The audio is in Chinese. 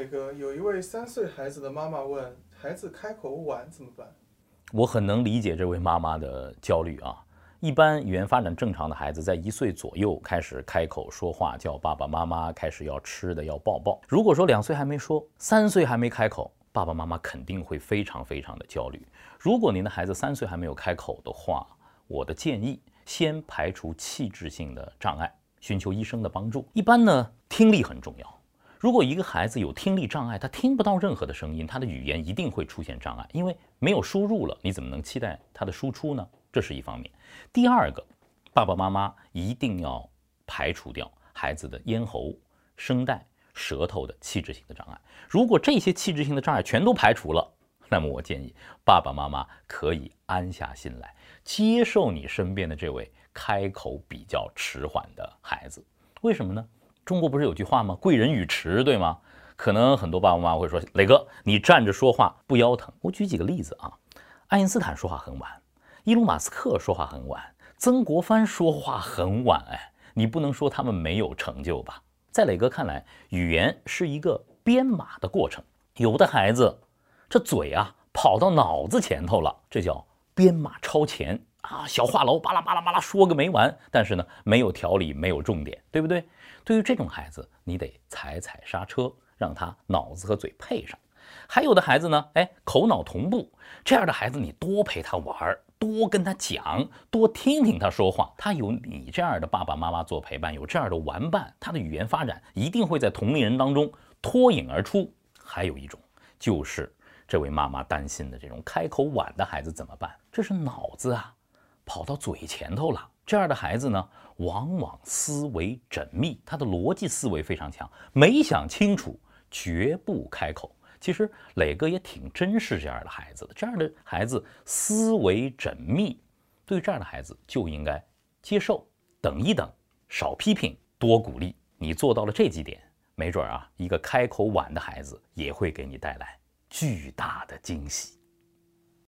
磊哥，有一位三岁孩子的妈妈问：孩子开口晚怎么办？我很能理解这位妈妈的焦虑啊。一般语言发展正常的孩子，在一岁左右开始开口说话，叫爸爸妈妈，开始要吃的，要抱抱。如果说两岁还没说，三岁还没开口，爸爸妈妈肯定会非常非常的焦虑。如果您的孩子三岁还没有开口的话，我的建议先排除器质性的障碍，寻求医生的帮助。一般呢，听力很重要。如果一个孩子有听力障碍，他听不到任何的声音，他的语言一定会出现障碍，因为没有输入了，你怎么能期待他的输出呢？这是一方面。第二个，爸爸妈妈一定要排除掉孩子的咽喉、声带、舌头的器质性的障碍。如果这些器质性的障碍全都排除了，那么我建议爸爸妈妈可以安下心来，接受你身边的这位开口比较迟缓的孩子。为什么呢？中国不是有句话吗？贵人语迟，对吗？可能很多爸爸妈妈会说，磊哥，你站着说话不腰疼？我举几个例子啊，爱因斯坦说话很晚，伊隆马斯克说话很晚，曾国藩说话很晚，哎，你不能说他们没有成就吧？在磊哥看来，语言是一个编码的过程，有的孩子这嘴啊跑到脑子前头了，这叫编码超前啊，小话痨巴拉巴拉巴拉说个没完，但是呢没有条理，没有重点，对不对？对于这种孩子，你得踩踩刹车，让他脑子和嘴配上。还有的孩子呢，哎，口脑同步，这样的孩子你多陪他玩儿，多跟他讲，多听听他说话。他有你这样的爸爸妈妈做陪伴，有这样的玩伴，他的语言发展一定会在同龄人当中脱颖而出。还有一种就是这位妈妈担心的这种开口晚的孩子怎么办？这是脑子啊跑到嘴前头了。这样的孩子呢，往往思维缜密，他的逻辑思维非常强，没想清楚绝不开口。其实磊哥也挺珍视这样的孩子的，这样的孩子思维缜密，对这样的孩子就应该接受，等一等，少批评，多鼓励。你做到了这几点，没准啊，一个开口晚的孩子也会给你带来巨大的惊喜。